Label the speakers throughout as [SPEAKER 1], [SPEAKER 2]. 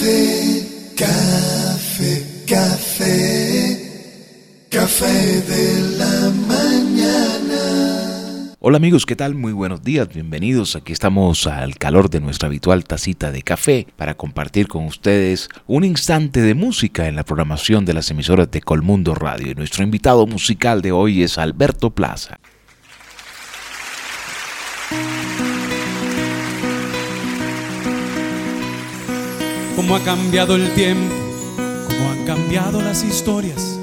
[SPEAKER 1] Café, café, café, café de la mañana.
[SPEAKER 2] Hola amigos, ¿qué tal? Muy buenos días, bienvenidos. Aquí estamos al calor de nuestra habitual tacita de café para compartir con ustedes un instante de música en la programación de las emisoras de Colmundo Radio. Y nuestro invitado musical de hoy es Alberto Plaza.
[SPEAKER 3] Cómo ha cambiado el tiempo, cómo han cambiado las historias.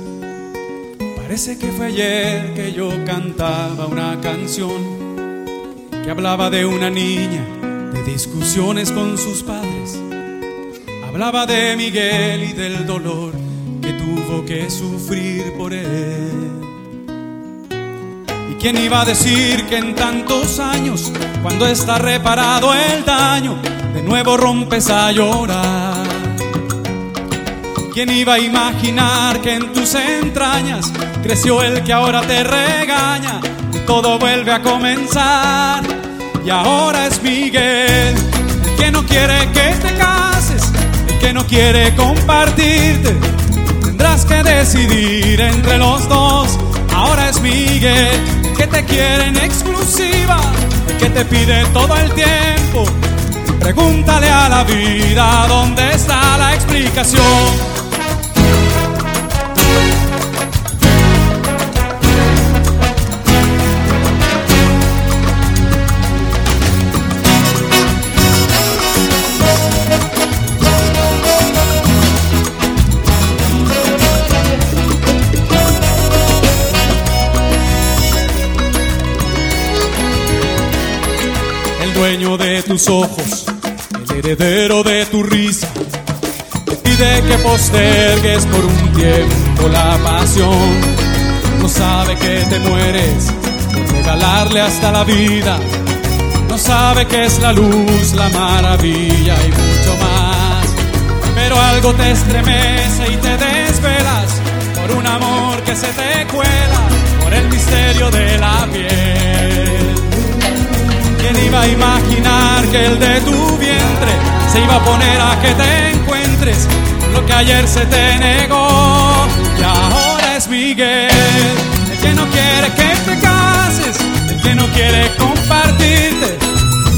[SPEAKER 3] Parece que fue ayer que yo cantaba una canción que hablaba de una niña, de discusiones con sus padres. Hablaba de Miguel y del dolor que tuvo que sufrir por él. ¿Y quién iba a decir que en tantos años, cuando está reparado el daño, de nuevo rompes a llorar. ¿Quién iba a imaginar que en tus entrañas creció el que ahora te regaña y todo vuelve a comenzar? Y ahora es Miguel, el que no quiere que te cases, el que no quiere compartirte. Tendrás que decidir entre los dos. Ahora es Miguel, el que te quiere en exclusiva, que te pide todo el tiempo Pregúntale a la vida dónde está la explicación. Ojos heredero de tu risa, te pide que postergues por un tiempo la pasión. No sabe que te mueres por regalarle hasta la vida. No sabe que es la luz, la maravilla y mucho más. Pero algo te estremece y te desvelas por un amor que se te cuela, por el misterio de la piel. ¿Quién iba a imaginar el de tu vientre se iba a poner a que te encuentres lo que ayer se te negó? Y ahora es Miguel, el que no quiere que te cases, el que no quiere compartirte.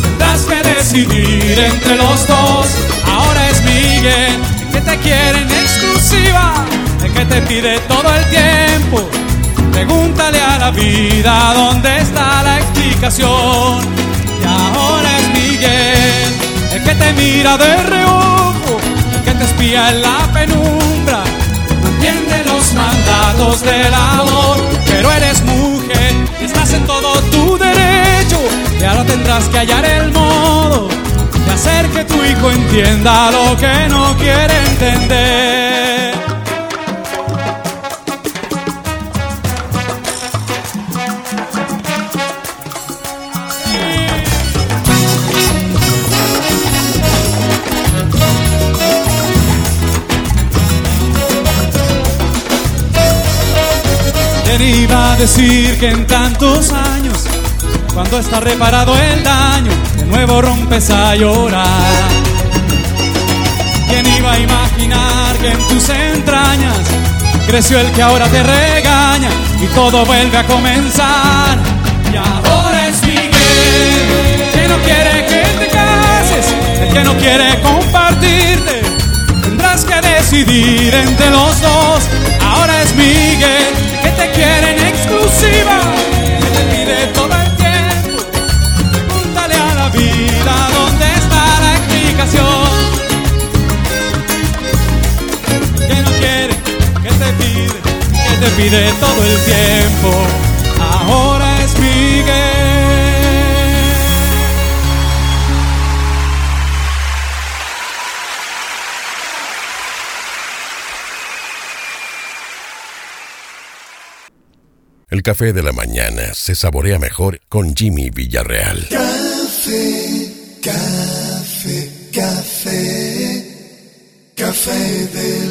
[SPEAKER 3] Tendrás que decidir entre los dos. Ahora es Miguel, el que te quiere en exclusiva, el que te pide todo el tiempo. Pregúntale a la vida dónde está la explicación ahora es El que te mira de reojo, el que te espía en la penumbra, no entiende los mandatos del amor, pero eres mujer y estás en todo tu derecho, y ahora tendrás que hallar el modo de hacer que tu hijo entienda lo que no quiere entender. Decir que en tantos años, cuando está reparado el daño, de nuevo rompes a llorar? ¿Quién iba a imaginar que en tus entrañas creció el que ahora te regaña y todo vuelve a comenzar? Y ahora es Miguel, que no quiere que te cases, el que no quiere compartirte. Tendrás que decidir entre los dos. Te pide todo el tiempo. Ahora es Miguel.
[SPEAKER 4] El café de la mañana se saborea mejor con Jimmy Villarreal.
[SPEAKER 1] Café, café, café, café de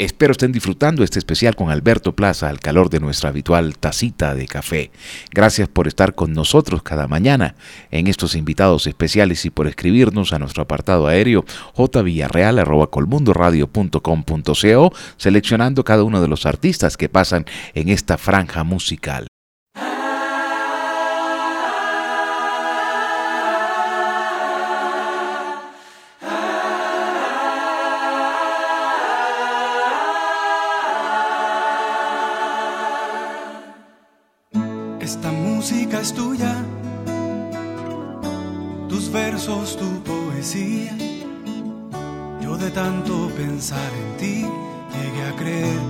[SPEAKER 2] Espero estén disfrutando este especial con Alberto Plaza al calor de nuestra habitual tacita de café. Gracias por estar con nosotros cada mañana en estos invitados especiales y por escribirnos a nuestro apartado aéreo jvillarreal.colmundoradio.com.co seleccionando cada uno de los artistas que pasan en esta franja musical.
[SPEAKER 3] Tu poesía. Yo de tanto pensar en ti llegué a creer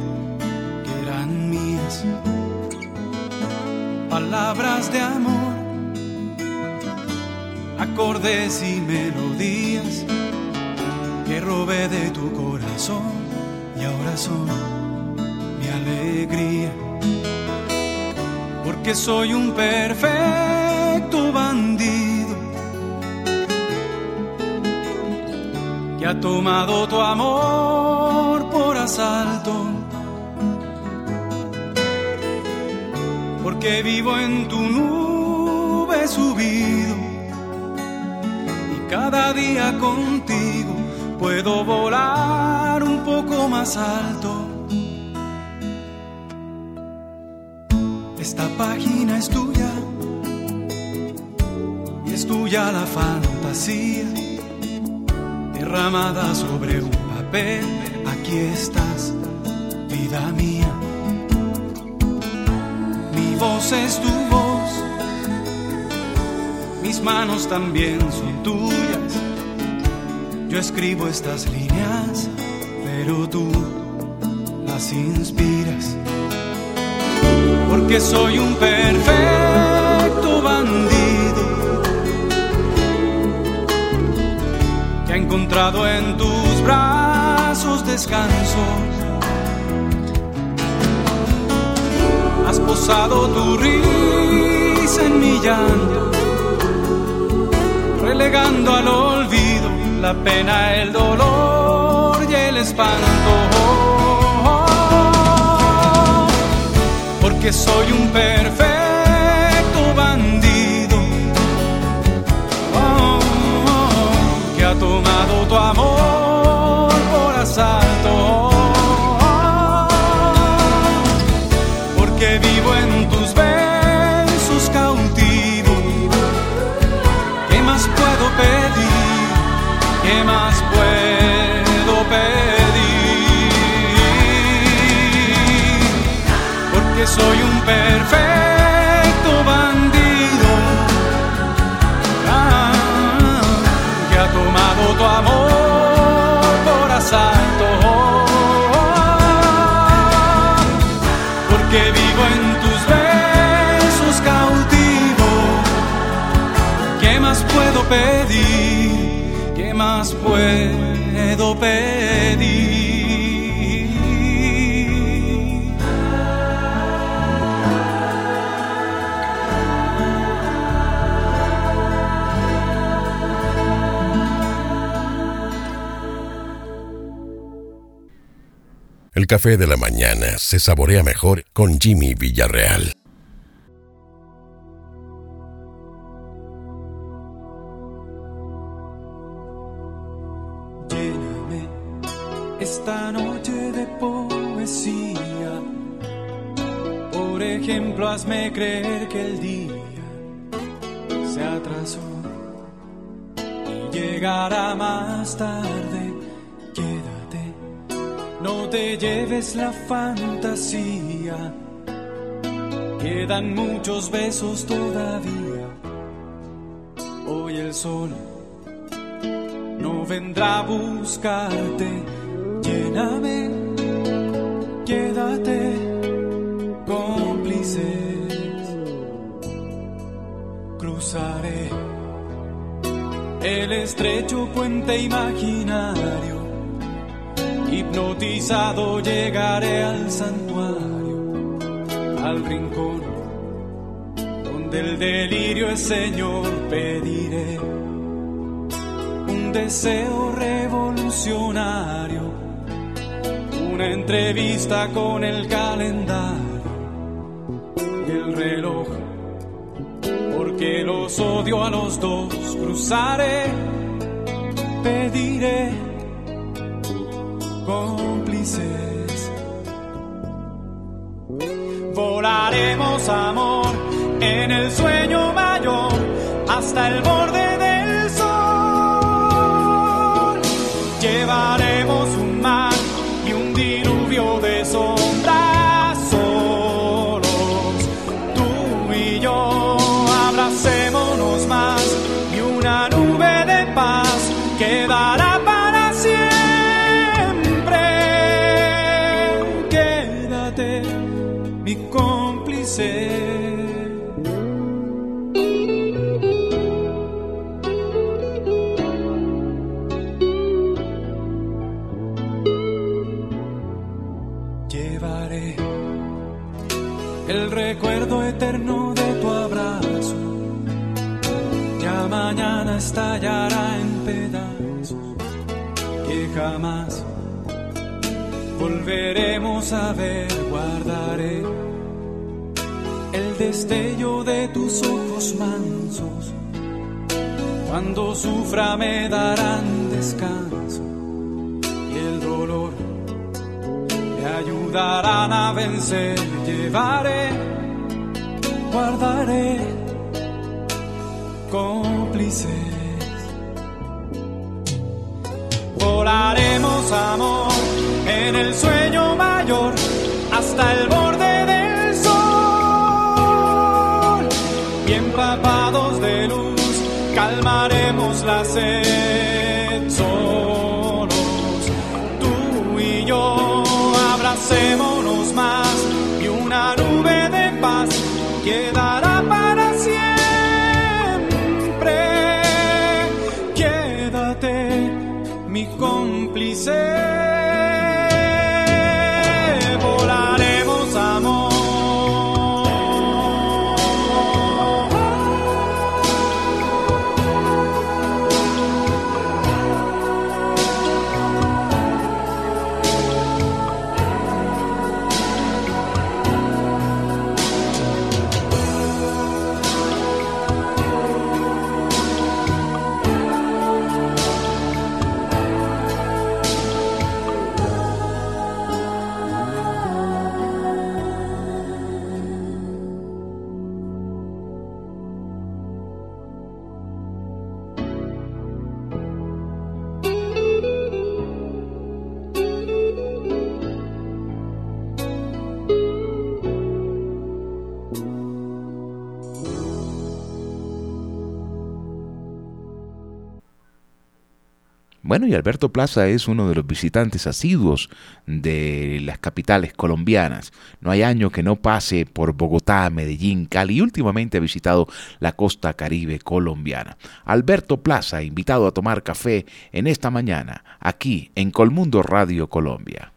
[SPEAKER 3] que eran mías. Palabras de amor, acordes y melodías que robé de tu corazón y ahora son mi alegría. Porque soy un perfecto bandido que ha tomado tu amor por asalto. Porque vivo en tu nube subido y cada día contigo puedo volar un poco más alto. Esta página es tuya y es tuya la fantasía derramada sobre un papel. Aquí estás, vida mía. Mi voz es tu voz, mis manos también son tuyas. Yo escribo estas líneas, pero tú las inspiras. Porque soy un perfecto bandido encontrado en tus brazos descanso. Has posado tu risa en mi llanto, relegando al olvido la pena, el dolor y el espanto. Porque soy un perfecto tu amor por asalto. Porque vivo en tus besos cautivo. ¿Qué más puedo pedir? ¿Qué más puedo pedir? Porque soy un perfecto
[SPEAKER 4] café de la mañana se saborea mejor con Jimmy Villarreal.
[SPEAKER 3] Lléname esta noche de poesía. Por ejemplo, hazme creer que el día se atrasó y llegará más tarde te lleves la fantasía, quedan muchos besos todavía. Hoy el sol no vendrá a buscarte, lléname, quédate cómplices. Cruzaré el estrecho puente imaginario Hipnotizado llegaré al santuario, al rincón donde el delirio es Señor, pediré un deseo revolucionario, una entrevista con el calendario y el reloj. Porque los odio a los dos, cruzaré, pediré cómplices. Volaremos amor en el sueño mayor hasta el borde jamás volveremos a ver. Guardaré el destello de tus ojos mansos. Cuando sufra me darán descanso y el dolor me ayudarán a vencer. Llevaré, guardaré cómplices. Volaremos amor en el sueño mayor hasta el borde del sol. Y empapados de luz calmaremos la sed cómplice.
[SPEAKER 2] Bueno, y Alberto Plaza es uno de los visitantes asiduos de las capitales colombianas. No hay año que no pase por Bogotá, Medellín, Cali y últimamente ha visitado la costa caribe colombiana. Alberto Plaza, invitado a tomar café en esta mañana, aquí en Colmundo Radio Colombia.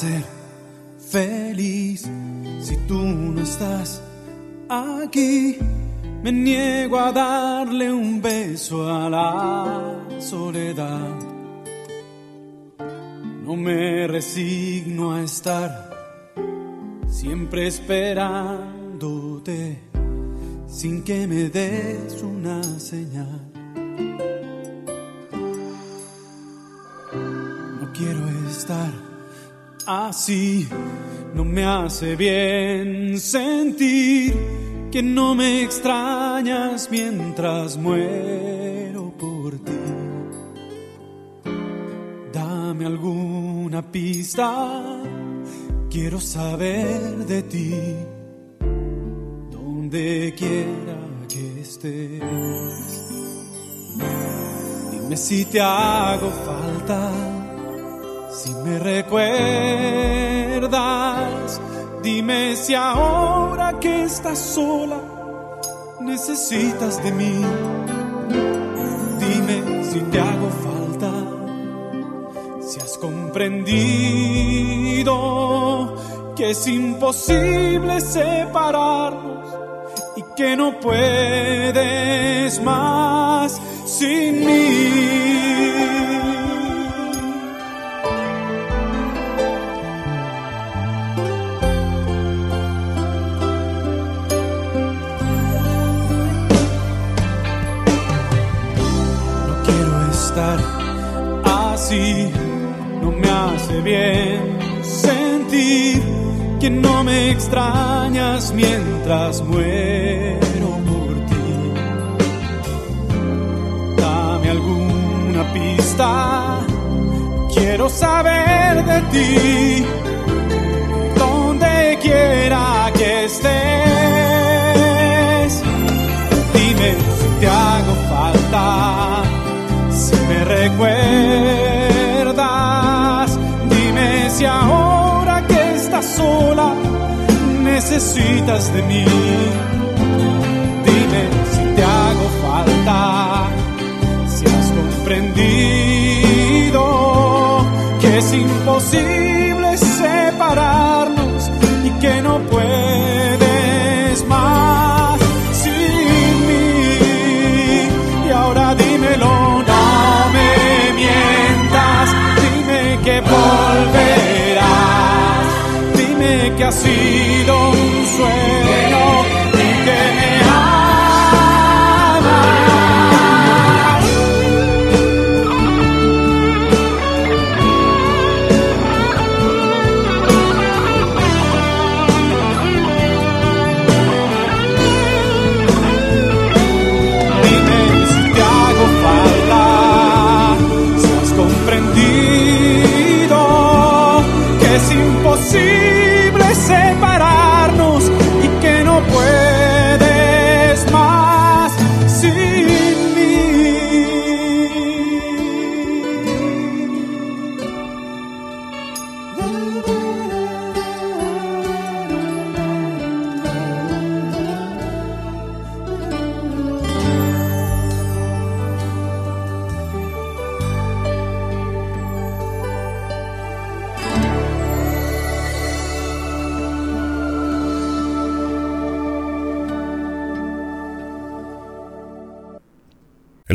[SPEAKER 3] Ser feliz si tú no estás aquí. Me niego a darle un beso a la soledad. No me resigno a estar siempre esperándote sin que me des una señal. No quiero estar así, no me hace bien sentir que no me extrañas mientras muero por ti. Dame alguna pista, quiero saber de ti, donde quiera que estés. Dime si te hago falta Si me recuerdas, dime si ahora que estás sola necesitas de mí. Dime si te hago falta, si has comprendido que es imposible separarnos y que no puedes más sin mí. Hace bien sentir que no me extrañas mientras muero por ti. Dame alguna pista, quiero saber de ti, donde quiera que estés. Dime si te hago falta, si me recuerdas necesitas de mí. Dime si te hago falta, si has comprendido que es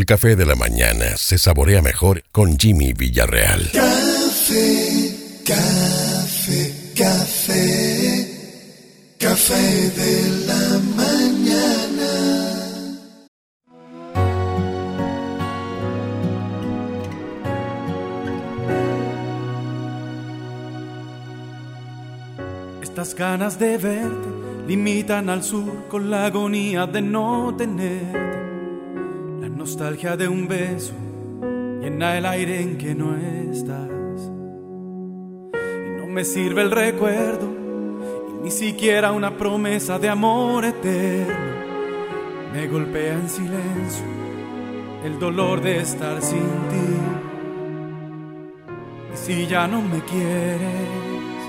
[SPEAKER 4] El café de la mañana se saborea mejor con Jimmy Villarreal.
[SPEAKER 1] Café, café, café, café de la mañana.
[SPEAKER 3] Estas ganas de verte limitan al sur con la agonía de no tenerte nostalgia de un beso llena el aire en que no estás. Y no me sirve el recuerdo, ni siquiera una promesa de amor eterno. Me golpea en silencio el dolor de estar sin ti. Y si ya no me quieres,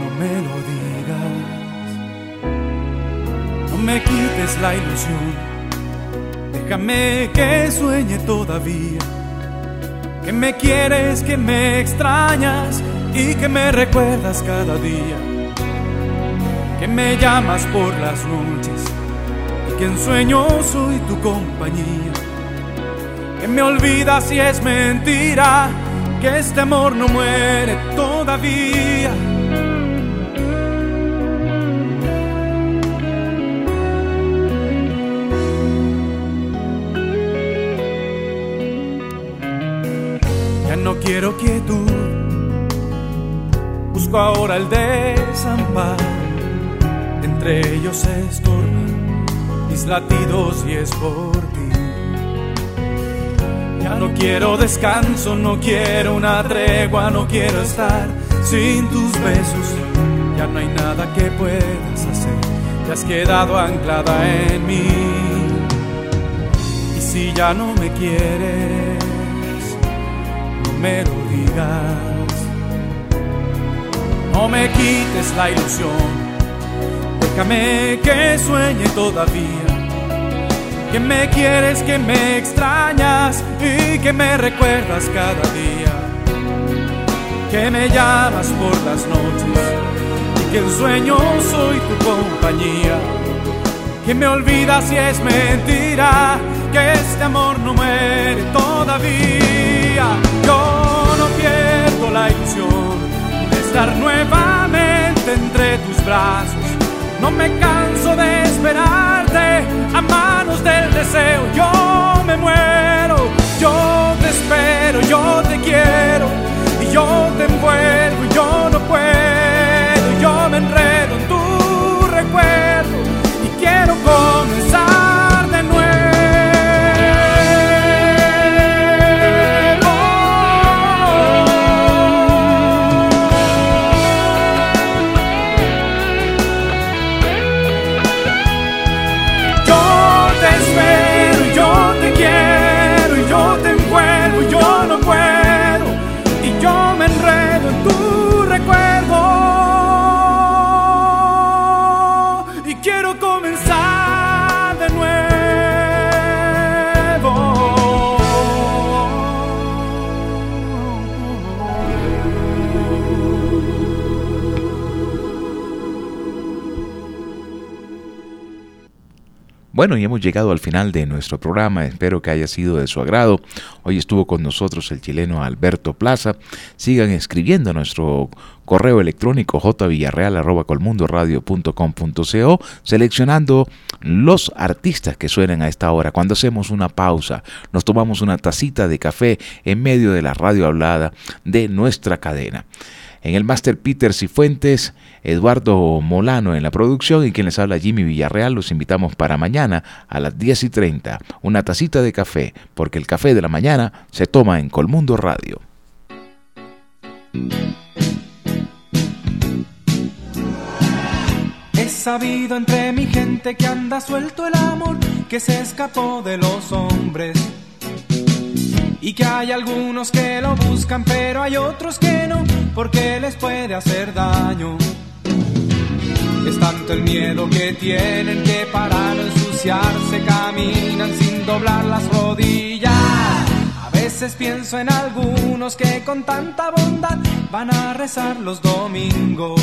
[SPEAKER 3] no me lo digas. No me quites la ilusión Déjame que sueñe todavía, que me quieres, que me extrañas y que me recuerdas cada día, que me llamas por las noches y que en sueño soy tu compañía, que me olvidas si es mentira, que este amor no muere todavía quiero quietud, busco ahora el desamparo, entre ellos estorban mis latidos y es por ti. Ya no quiero descanso, no quiero una tregua, no quiero estar sin tus besos, ya no hay nada que puedas hacer, te has quedado anclada en mí. Y si ya no me quieres, me lo digas. No me quites la ilusión, déjame que sueñe todavía. Que me quieres, que me extrañas y que me recuerdas cada día. Que me llamas por las noches y que en sueño soy tu compañía. Que me olvidas si es mentira que este amor no muere todavía. Yo no pierdo la ilusión de estar nuevamente entre tus brazos. No me canso de esperarte a
[SPEAKER 2] Bueno, y hemos llegado al final de nuestro programa, espero que haya sido de su agrado. Hoy estuvo con nosotros el chileno Alberto Plaza. Sigan escribiendo a nuestro correo electrónico jvillarreal.colmundoradio.com.co seleccionando los artistas que suenan a esta hora. Cuando hacemos una pausa, nos tomamos una tacita de café en medio de la radio hablada de nuestra cadena. En el Master Peter Cifuentes, Eduardo Molano en la producción y quien les habla Jimmy Villarreal, los invitamos para mañana a las 10 y 30. Una tacita de café, porque el café de la mañana se toma en Colmundo Radio.
[SPEAKER 3] He sabido entre mi gente que anda suelto el amor que se escapó de los hombres y que hay algunos que lo buscan, pero hay otros que no, porque les puede hacer daño. Es tanto el miedo que tienen que para no ensuciarse caminan sin doblar las rodillas. A veces pienso en algunos que con tanta bondad van a rezar los domingos.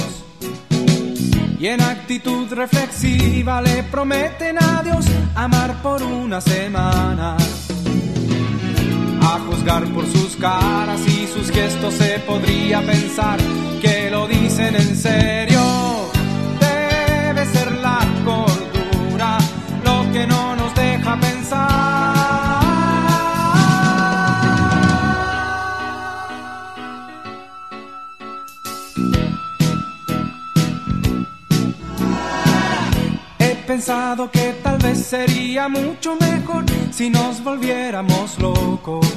[SPEAKER 3] Y en actitud reflexiva le prometen a Dios amar por una semana a juzgar por sus caras y sus gestos se podría pensar que lo dicen en serio. Debe ser la cordura lo que no nos deja pensar. He pensado que tal vez sería mucho mejor si nos volviéramos locos.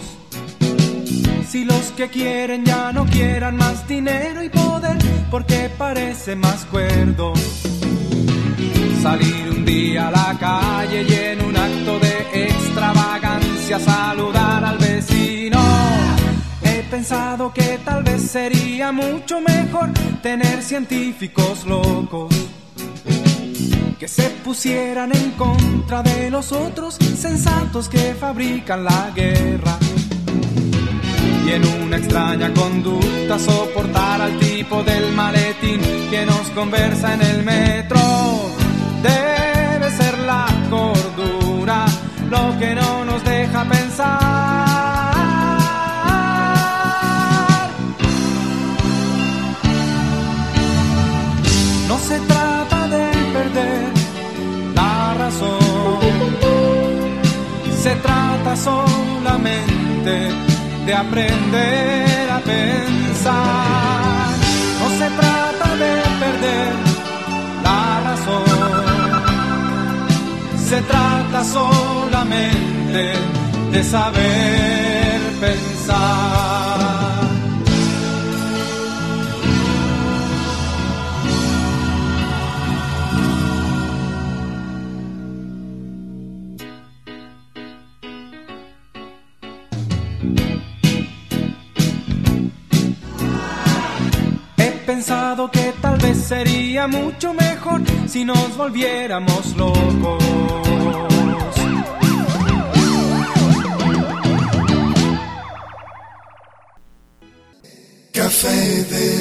[SPEAKER 3] Si los que quieren ya no quieran más dinero y poder, porque parece más cuerdo. Salir un día a la calle y en un acto de extravagancia saludar al vecino. He pensado que tal vez sería mucho mejor tener científicos locos que se pusieran en contra de los otros sensatos que fabrican la guerra. Y en una extraña conducta soportar al tipo del maletín que nos conversa en el metro. Debe ser la cordura lo que no nos deja pensar. Solamente de aprender a pensar. No se trata de perder la razón, se trata solamente de saber pensar. Que tal vez sería mucho mejor si nos volviéramos locos.
[SPEAKER 1] Café del